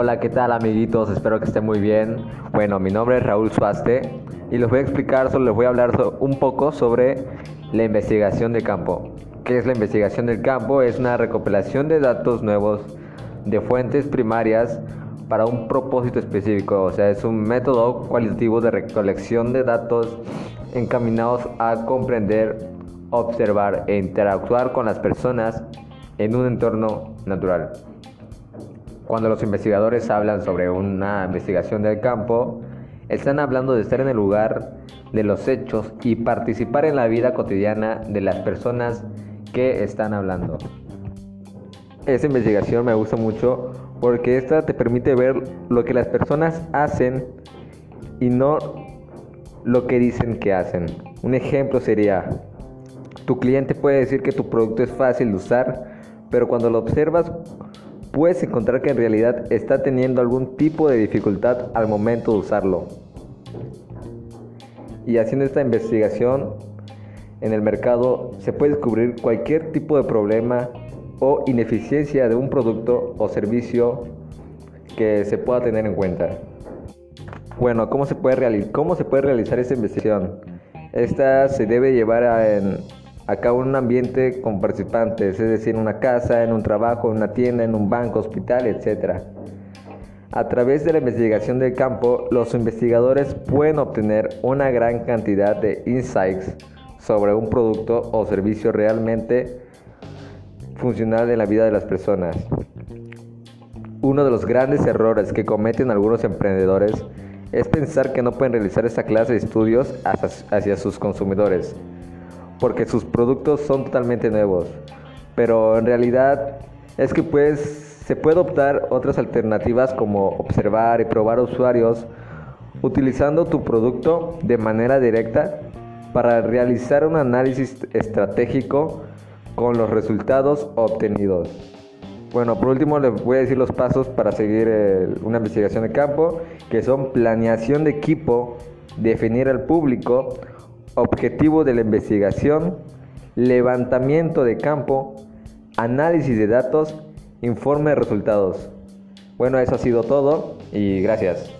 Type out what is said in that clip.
Hola, ¿qué tal amiguitos? Espero que estén muy bien. Bueno, mi nombre es Raúl Suaste y les voy a explicar, les voy a hablar un poco sobre la investigación de campo. ¿Qué es la investigación del campo? Es una recopilación de datos nuevos de fuentes primarias para un propósito específico, o sea, es un método cualitativo de recolección de datos encaminados a comprender, observar e interactuar con las personas en un entorno natural. Cuando los investigadores hablan sobre una investigación del campo, están hablando de estar en el lugar de los hechos y participar en la vida cotidiana de las personas que están hablando. Esa investigación me gusta mucho porque esta te permite ver lo que las personas hacen y no lo que dicen que hacen. Un ejemplo sería, tu cliente puede decir que tu producto es fácil de usar, pero cuando lo observas puedes encontrar que en realidad está teniendo algún tipo de dificultad al momento de usarlo. Y haciendo esta investigación en el mercado se puede descubrir cualquier tipo de problema o ineficiencia de un producto o servicio que se pueda tener en cuenta. Bueno, ¿cómo se puede, cómo se puede realizar esta investigación? Esta se debe llevar a, en, Acá un ambiente con participantes, es decir, en una casa, en un trabajo, en una tienda, en un banco, hospital, etc. A través de la investigación del campo, los investigadores pueden obtener una gran cantidad de insights sobre un producto o servicio realmente funcional en la vida de las personas. Uno de los grandes errores que cometen algunos emprendedores es pensar que no pueden realizar esta clase de estudios hacia sus consumidores porque sus productos son totalmente nuevos. Pero en realidad es que pues se puede optar otras alternativas como observar y probar usuarios utilizando tu producto de manera directa para realizar un análisis estratégico con los resultados obtenidos. Bueno, por último les voy a decir los pasos para seguir una investigación de campo, que son planeación de equipo, definir al público, objetivo de la investigación, levantamiento de campo, análisis de datos, informe de resultados. Bueno, eso ha sido todo y gracias.